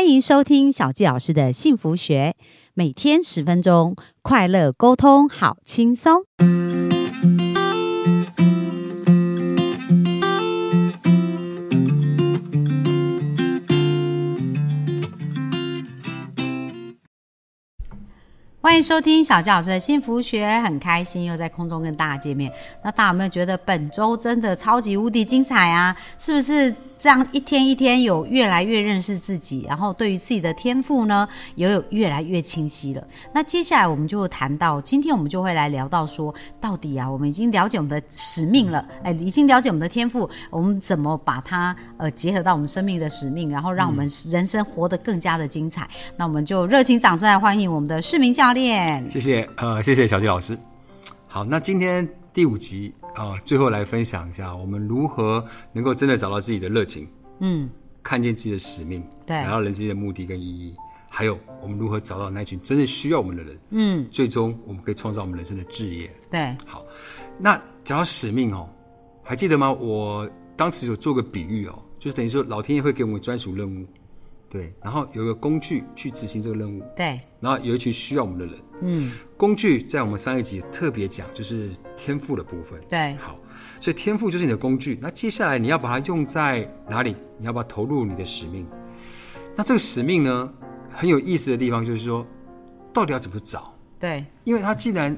欢迎收听小纪老师的幸福学，每天十分钟，快乐沟通，好轻松。欢迎收听小纪老师的幸福学，很开心又在空中跟大家见面。那大家有没有觉得本周真的超级无敌精彩啊？是不是这样一天一天有越来越认识自己，然后对于自己的天赋呢，也有越来越清晰了？那接下来我们就谈到，今天我们就会来聊到说，到底啊，我们已经了解我们的使命了，哎，已经了解我们的天赋，我们怎么把它呃结合到我们生命的使命，然后让我们人生活得更加的精彩？那我们就热情掌声来欢迎我们的市民教练。谢谢，呃，谢谢小纪老师。好，那今天第五集啊、最后来分享一下我们如何能够真的找到自己的热情，嗯，看见自己的使命，对达到人生的目的跟意义，还有我们如何找到那群真正需要我们的人，嗯，最终我们可以创造我们人生的志业。对，好，那讲到使命哦，还记得吗？我当时有做个比喻哦，就是等于说老天爷会给我们专属任务，对，然后有一个工具去执行这个任务，对，然后有一群需要我们的人。嗯，工具在我们上一集特别讲，就是天赋的部分。对，好，所以天赋就是你的工具。那接下来你要把它用在哪里？你要把它投入你的使命。那这个使命呢，很有意思的地方就是说，到底要怎么找？对，因为它既然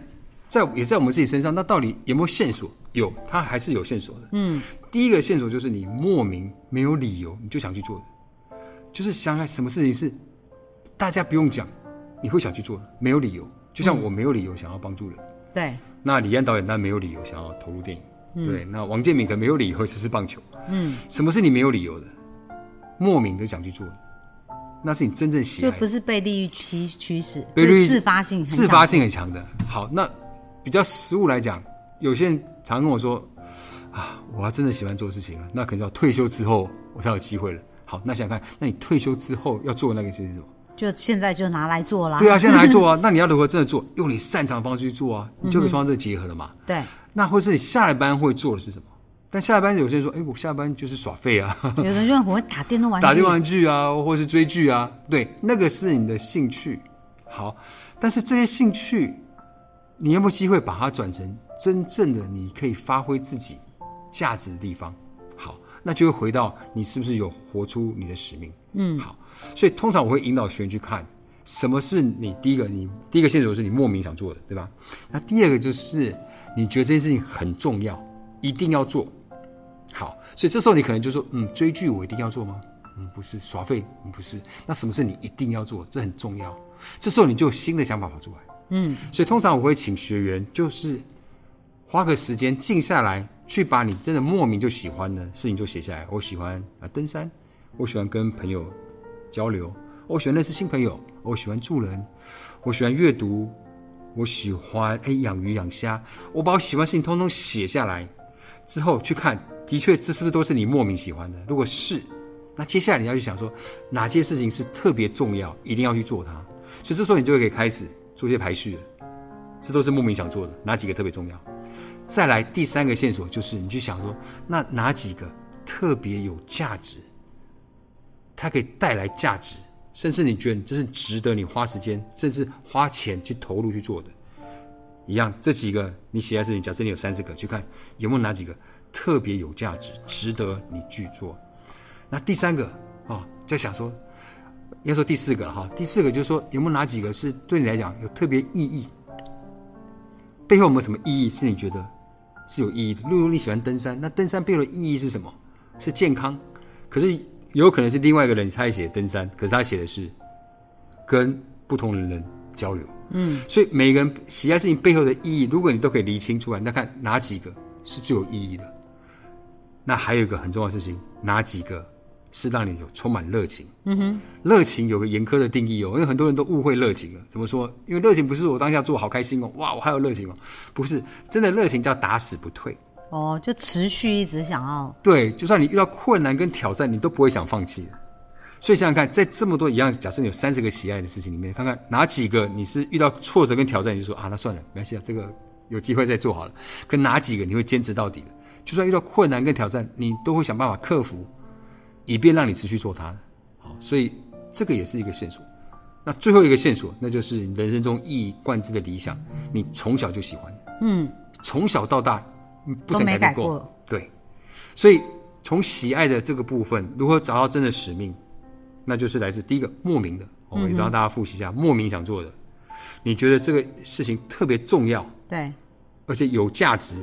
在也在我们自己身上，那到底有没有线索？有，它还是有线索的。嗯，第一个线索就是你莫名没有理由你就想去做的，就是想想什么事情是大家不用讲，你会想去做的，没有理由。就像我没有理由想要帮助人，对，那李安导演当然没有理由想要投入电影，对。那王建民可能没有理由就是棒球，嗯，什么是你没有理由的，莫名的想去做的，那是你真正喜爱的就不是被利益驱驱使，被利益就是自发性自发性很强的。好，那比较实物来讲，有些人常跟我说啊，我要真的喜欢做事情啊，那可能要退休之后我才有机会了。好，那想想看，那你退休之后要做的那个事情是什么？就现在就拿来做啦。对啊，现在来做啊。那你要如何真的做？用你擅长的方式去做啊，你就可以创造这个结合了嘛。对，那或是你下了班会做的是什么？但下了班有些人说，哎，我下班就是耍废啊，有的人就很会打电动玩具，打电玩具啊，或是追剧啊，对，那个是你的兴趣。好，但是这些兴趣，你有没有机会把它转成真正的你可以发挥自己价值的地方？好，那就会回到你是不是有活出你的使命？嗯，好，所以通常我会引导学员去看什么是你第一个，你第一个线索是你莫名想做的，对吧？那第二个就是你觉得这件事情很重要，一定要做。好，所以这时候你可能就说，嗯，追剧我一定要做吗？嗯，不是，耍废，嗯，不是。那什么是你一定要做？这很重要。这时候你就有新的想法跑出来。嗯，所以通常我会请学员就是花个时间静下来，去把你真的莫名就喜欢的事情就写下来。我喜欢啊登山，我喜欢跟朋友交流，我喜欢认识新朋友，我喜欢助人，我喜欢阅读，我喜欢哎养鱼养虾。我把我喜欢事情通通写下来之后去看，的确这是不是都是你莫名喜欢的？如果是，那接下来你要去想说哪些事情是特别重要，一定要去做它。所以这时候你就可以开始做一些排序了。这都是莫名想做的，哪几个特别重要？再来第三个线索就是你去想说，那哪几个特别有价值？它可以带来价值，甚至你觉得这是值得你花时间，甚至花钱去投入去做的。一样，这几个你写在这里，假设你有三十个，去看有没有哪几个特别有价值，值得你去做。那第三个啊、哦，在想说，要说第四个了哈，第四个就是说有没有哪几个是对你来讲有特别意义？背后有没有什么意义是你觉得是有意义的？例如你喜欢登山，那登山背后的意义是什么？是健康，可是有可能是另外一个人他也写登山，可是他写的是跟不同的人交流。嗯，所以每个人喜爱事情背后的意义，如果你都可以厘清出来，那看哪几个是最有意义的。那还有一个很重要的事情，哪几个是让你有充满热情？嗯哼，热情有个严苛的定义哦，因为很多人都误会热情了。怎么说？因为热情不是我当下做好开心哦，哇，我还有热情哦，不是真的热情叫打死不退。哦，就持续一直想要，对，就算你遇到困难跟挑战，你都不会想放弃的。所以想想看，在这么多一样，假设你有三十个喜爱的事情里面，看看哪几个你是遇到挫折跟挑战，你就说啊，那算了，没关系啊，这个有机会再做好了。可哪几个你会坚持到底的？就算遇到困难跟挑战，你都会想办法克服，以便让你持续做它。好，所以这个也是一个线索。那最后一个线索，那就是你人生中一以贯之的理想，你从小就喜欢，嗯，从小到大嗯不曾改变过。对，所以从喜爱的这个部分，如何找到真的使命，那就是来自第一个莫名的，我嗯们让大家复习一下，莫名想做的，你觉得这个事情特别重要，对，而且有价值、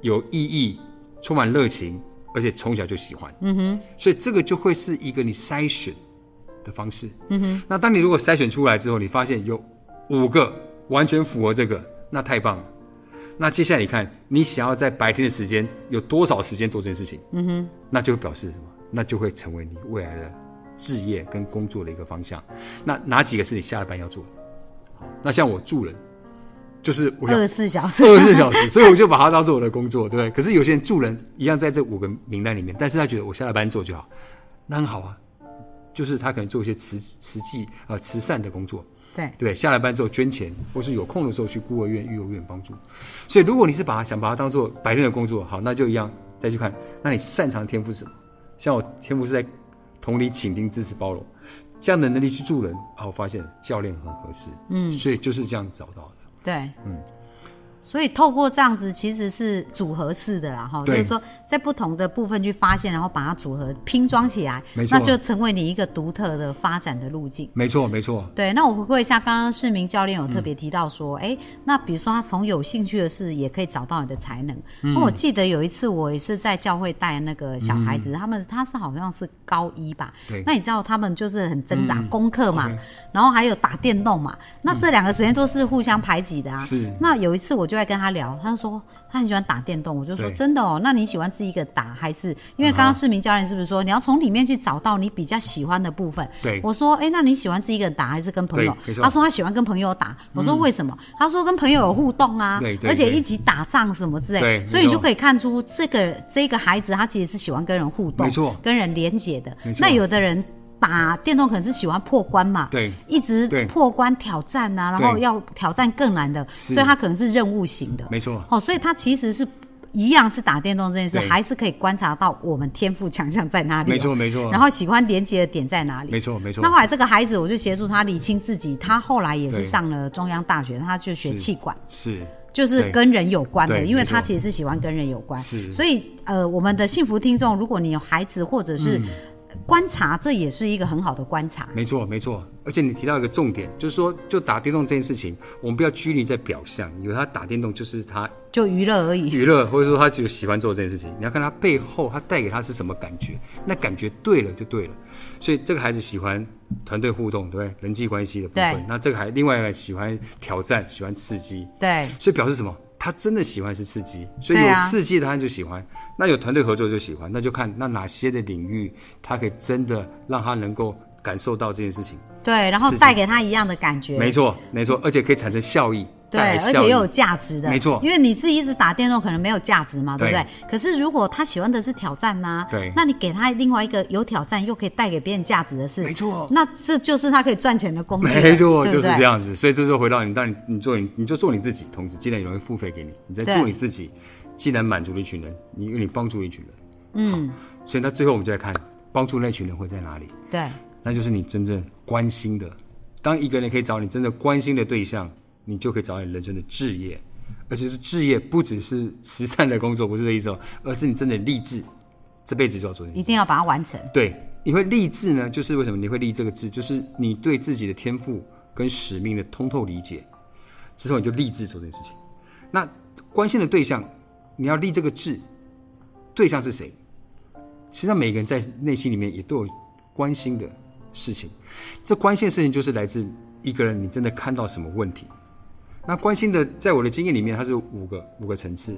有意义、充满热情，而且从小就喜欢。嗯哼，所以这个就会是一个你筛选的方式。嗯哼，那当你如果筛选出来之后，你发现有五个完全符合这个，那太棒了。那接下来你看，你想要在白天的时间有多少时间做这件事情？嗯哼，那就表示什么？那就会成为你未来的置业跟工作的一个方向。那哪几个是你下了班要做的？好那像我助人，就是二十四小时，二十四小时，所以我就把它当做我的工作，对不对？可是有些人助人一样在这五个名单里面，但是他觉得我下了班做就好，那很好啊。就是他可能做一些慈慈济呃慈善的工作，对对？下了班之后捐钱，或是有空的时候去孤儿院、育幼院帮助。所以如果你是把它想把它当做白天的工作，好，那就一样再去看，那你擅长天赋是什么？像我天赋是在同理、倾听、支持、包容这样的能力去助人啊，我发现教练很合适，嗯，所以就是这样找到的。对，嗯。所以透过这样子，其实是组合式的啦，哈，就是说在不同的部分去发现，然后把它组合拼装起来没，错。那就成为你一个独特的发展的路径。没错，没错，对，那我回顾一下，刚刚市民教练有特嗯别提到说，哎、那比如说他从有兴趣的事也可以找到你的才能。嗯。那、我记得有一次我也是在教会带那个小孩子，他们他是好像是高一吧，嗯对。嗯那你知道他们就是很挣扎、功课嘛然后还有打电动嘛，那这两个时间都是互相排挤的啊。是。那有一次我就在跟他聊，他就说他很喜欢打电动，我就说真的哦，那你喜欢自己一个打还是？因为刚刚市民教练是不是说你要从里面去找到你比较喜欢的部分？对我说哎、那你喜欢自己一个人打还是跟朋友他说他喜欢跟朋友打。我说为什么？他说跟朋友有互动啊，而且一起打仗什么之类对，所以你就可以看出这个这个孩子他其实是喜欢跟人互动，没错跟人连接的那有的人。打电动可能是喜欢破关嘛，对。一直破关挑战啊，然后要挑战更难的，所以他可能是任务型的。没错，哦，所以他其实是一样是打电动这件事，对。还是可以观察到我们天赋强项在哪里、哦。没错，没错。然后喜欢连接的点在哪里？没错，没错。那后来这个孩子，我就协助他理清自己。他后来也是上了中央大学，他就学是气管，是。就是跟人有关的，因为他其实是喜欢跟人有关。是。所以呃，我们的幸福听众，如果你有孩子或者是嗯观察，这也是一个很好的观察。没错，没错。而且你提到一个重点，就是说，就打电动这件事情，我们不要拘泥在表象，以为他打电动就是他就娱乐而已。娱乐，或者说他就喜欢做这件事情。你要看他背后，他带给他是什么感觉，那感觉对了就对了。所以这个孩子喜欢团队互动，对不对？人际关系的部分。那这个还另外一个喜欢挑战，喜欢刺激。对所以表示什么？他真的喜欢是刺激，所以有刺激的他就喜欢，那有团队合作就喜欢，那就看那哪些的领域，他可以真的让他能够感受到这件事情。对，然后带给他一样的感觉。没错，没错，而且可以产生效益，对，而且又有价值的，没错。因为你自己一直打电动，可能没有价值嘛，对。不对？对？可是如果他喜欢的是挑战呐、对。那你给他另外一个有挑战又可以带给别人价值的事，没错。那这就是他可以赚钱的工具，没错，就是这样子。所以这时候回到你，当你你做你你就做你自己，同时既然有人付费给你，你在做你自己，既然满足了一群人，你因为你帮助了一群人，嗯，所以那最后我们就来看帮助那群人会在哪里，对。那就是你真正关心的。当一个人可以找你真正关心的对象，你就可以找到你人生的置业，而且是置业不只是慈善的工作，不是这意思哦，而是你真的立志，这辈子就要做一定要把它完成。对，你会立志呢，就是为什么你会立这个志，就是你对自己的天赋跟使命的通透理解，之后你就立志做这件事情。那关心的对象，你要立这个志，对象是谁？实际上每个人在内心里面也都有关心的事情，这关心的事情就是来自一个人你真的看到什么问题。那关心的，在我的经验里面，它是五个五个层次。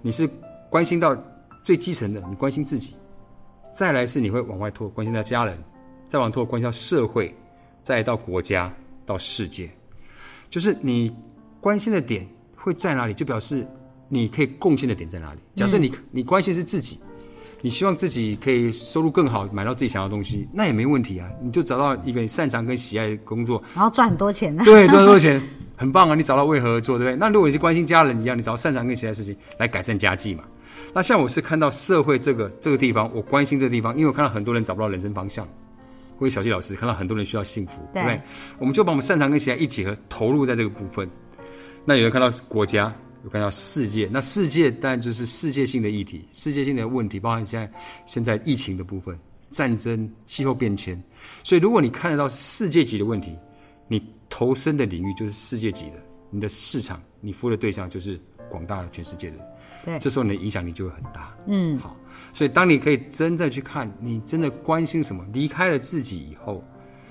你是关心到最基层的，你关心自己，再来是你会往外拓，关心到家人，再往拓关心到社会，再到国家，到世界。就是你关心的点会在哪里，就表示你可以贡献的点在哪里。假设你、你关心是自己，你希望自己可以收入更好，买到自己想要的东西，那也没问题啊。你就找到一个你擅长跟喜爱的工作，然后赚很多钱呢？对，赚很多钱，很棒啊！你找到为何而做，对不对？那如果你是关心家人一样，你找到擅长跟喜爱的事情来改善家计嘛。那像我是看到社会这个这个地方，我关心这个地方，因为我看到很多人找不到人生方向，或者小纪老师看到很多人需要幸福，对对不对？我们就把我们擅长跟其他一结合，投入在这个部分。那有人看到国家，有看到世界，那世界当然就是世界性的议题、世界性的问题，包含现在现在疫情的部分、战争、气候变迁。所以，如果你看得到世界级的问题，你投身的领域就是世界级的，你的市场、你服务的对象就是广大的全世界的人。对这时候你的影响力就会很大。嗯，好，所以当你可以真正去看，你真的关心什么，离开了自己以后，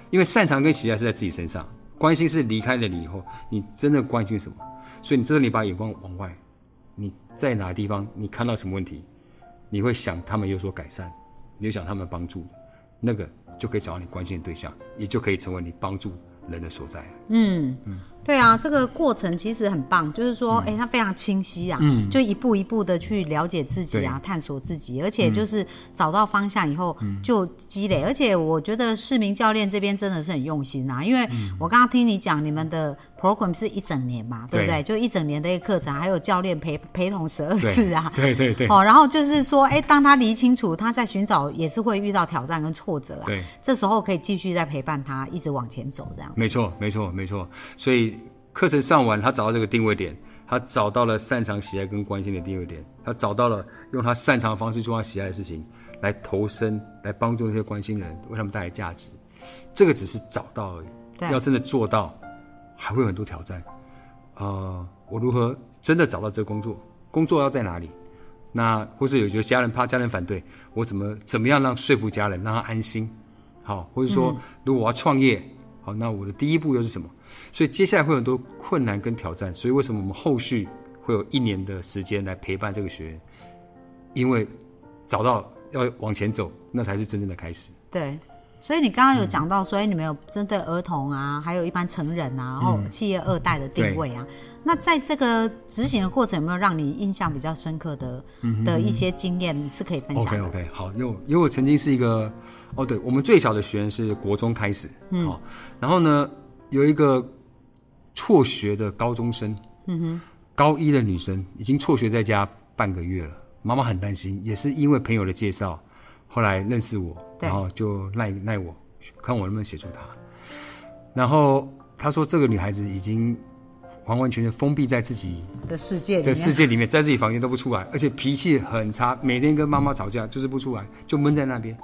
因为擅长跟喜爱是在自己身上，关心是离开了你以后，你真的关心什么？所以你这时候你把眼光往外，你在哪个地方你看到什么问题，你会想他们有所改善，你会想他们帮助，那个就可以找到你关心的对象，也就可以成为你帮助人的所在。嗯，对啊，这个过程其实很棒，就是说，哎、他非常清晰啊，就一步一步的去了解自己啊，探索自己，而且就是找到方向以后就积累，而且我觉得市民教练这边真的是很用心啊，因为我刚刚听你讲你们的 program 是一整年嘛，对不对？对？就一整年的一个课程，还有教练陪陪同十二次啊，对对对。哦，然后就是说，哎，当他理清楚他在寻找也是会遇到挑战跟挫折啊，对，这时候可以继续再陪伴他，一直往前走，这样。没错，没错，没错。所以课程上完，他找到这个定位点，他找到了擅长喜爱跟关心的定位点，他找到了用他擅长的方式做他喜爱的事情，来投身，来帮助那些关心人，为他们带来价值。这个只是找到而已，要真的做到，还会有很多挑战。呃，我如何真的找到这个工作？工作要在哪里？那或是有觉得家人怕家人反对，我怎么怎么样让说服家人，让他安心？好，或者说，如果我要创业，好，那我的第一步又是什么？所以接下来会有很多困难跟挑战。所以为什么我们后续会有一年的时间来陪伴这个学员？因为找到要往前走，那才是真正的开始。对，所以你刚刚有讲到，所以你们有针对儿童啊，还有一般成人啊，然后企业二代的定位啊。那在这个执行的过程，有没有让你印象比较深刻的、的一些经验是可以分享 OK？OK，好，因为我因为我曾经是一个，哦，对，我们最小的学员是国中开始，嗯，好，然后呢，有一个辍学的高中生，嗯哼，高一的女生已经辍学在家半个月了，妈妈很担心，也是因为朋友的介绍，后来认识我，然后就赖赖我，看我能不能协助她，然后他说这个女孩子已经完完全全封闭在自己的世界里在面，世界里面，在自己房间都不出来，而且脾气很差，每天跟妈妈吵架，就是不出来，就闷在那边。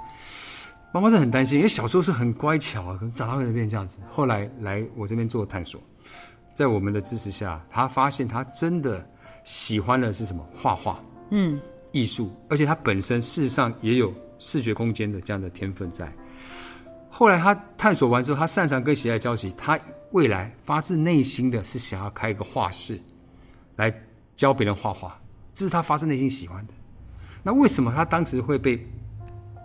妈妈是很担心，因为小时候是很乖巧啊，可能长大会变成这样子。后来来我这边做探索，在我们的支持下，她发现她真的喜欢的是什么？画画，嗯，艺术，而且她本身事实上也有视觉空间的这样的天分在。后来他探索完之后，他擅长跟喜爱交集，他未来发自内心的是想要开一个画室，来教别人画画，这是他发自内心喜欢的。那为什么他当时会被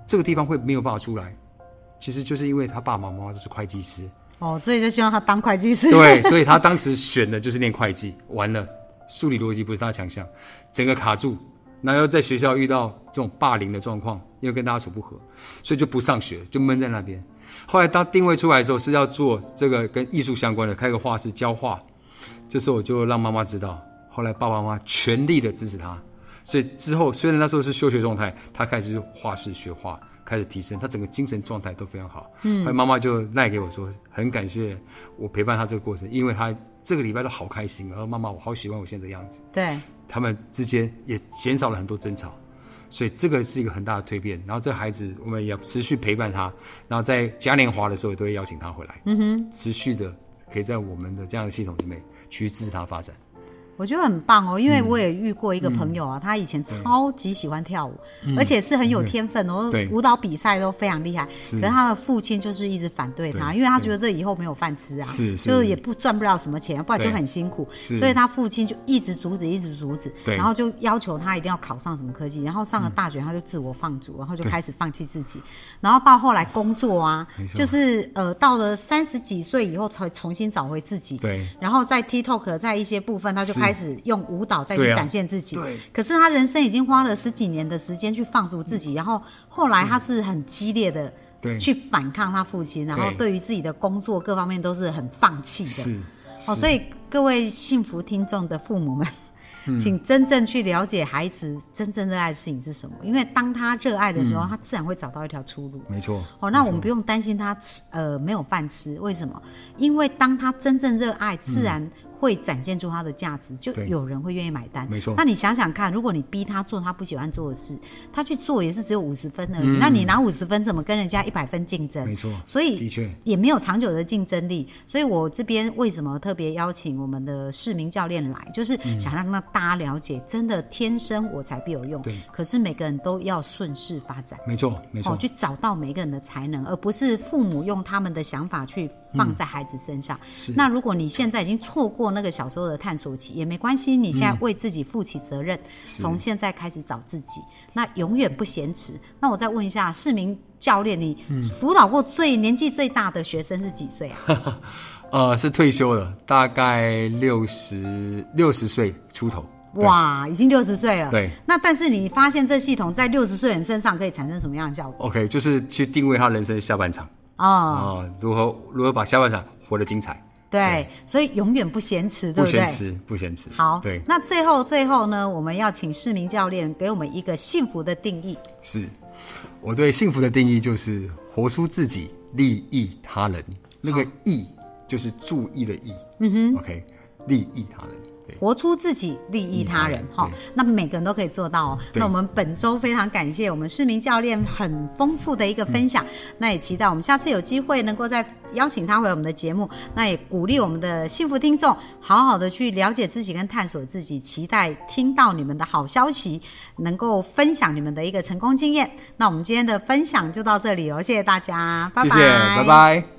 这个地方会没有办法出来？其实就是因为他爸爸妈妈都是会计师，哦，所以就希望他当会计师。对，所以他当时选的就是念会计，完了，数理逻辑不是他的强项，整个卡住，然后又在学校遇到这种霸凌的状况，因为跟大家处不和，所以就不上学，就闷在那边。后来当定位出来之后，是要做这个跟艺术相关的，开个画室教画。这时候我就让妈妈知道，后来爸爸妈妈全力的支持他，所以之后虽然那时候是休学状态，他开始画室学画，开始提升，他整个精神状态都非常好。嗯，后来妈妈就赖给我说，很感谢我陪伴他这个过程，因为他这个礼拜都好开心，然后妈妈我好喜欢我现在的样子，对他们之间也减少了很多争吵。所以这个是一个很大的蜕变，然后这孩子我们也要持续陪伴他，然后在嘉年华的时候也都会邀请他回来，嗯哼，持续的可以在我们的这样的系统里面去支持他发展。我觉得很棒哦，因嗯。为我也遇过一个朋友啊，他以前超级喜欢跳舞，而且是很有天分哦舞蹈比赛都非常厉害。可是他的父亲就是一直反对他，对因为他觉得这以后没有饭吃啊，就是也不赚不了什么钱，不然就很辛苦。所以他父亲就一直阻止，一直阻止，然后就要求他一定要考上什么科技，然后上了大学他就自我放逐，然后就开始放弃自己，然后到后来工作啊就是呃到了三十几岁以后才重新找回自己。对。然后在 TikTok 在一些部分，他就是开始用舞蹈再去展现自己。对可是他人生已经花了十几年的时间去放逐自己，然后后来他是很激烈的对去反抗他父亲，然后对对于自己的工作各方面都是很放弃的。是哦，所以各位幸福听众的父母们，请真正去了解孩子真正热爱的事情是什么，因为当他热爱的时候，他自然会找到一条出路。没错。哦，那我们不用担心他吃呃没有饭吃，为什么？因为当他真正热爱，自然。会展现出它的价值，就有人会愿意买单。没错。那你想想看，如果你逼他做他不喜欢做的事，他去做也是只有五十分而已。那你拿五十分怎么跟人家一百分竞争？没错。所以的确也没有长久的竞争力。所以我这边为什么特别邀请我们的市民教练来，就是想让大家了解，真的天生我才必有用。对。可是每个人都要顺势发展。没错，没错。哦，去找到每个人的才能，而不是父母用他们的想法去。放在孩子身上。是。那如果你现在已经错过那个小时候的探索期，也没关系。你现在为自己负起责任，从现在开始找自己，那永远不嫌迟。那我再问一下，市民教练，你辅导过最年纪最大的学生是几岁啊？呃，是退休了，大概六十六十岁出头。哇，已经六十岁了。对。那但是你发现这系统在六十岁人身上可以产生什么样的效果？OK，就是去定位他人生下半场。哦，如何如何把下半场活得精彩？对，所以永远不嫌迟，对不对？不嫌迟，不嫌迟。好，对。那最后最后呢，我们要请市民教练给我们一个幸福的定义。是，我对幸福的定义就是活出自己，利益他人。那个“益”就是注意的“益”。嗯哼。OK，利益他人。活出自己，利益他人，哈，那每个人都可以做到哦。那我们本周非常感谢我们市民教练很丰富的一个分享，那也期待我们下次有机会能够再邀请他回我们的节目。那也鼓励我们的幸福听众，好好的去了解自己跟探索自己，期待听到你们的好消息，能够分享你们的一个成功经验。那我们今天的分享就到这里哦，谢谢大家，拜拜，拜拜。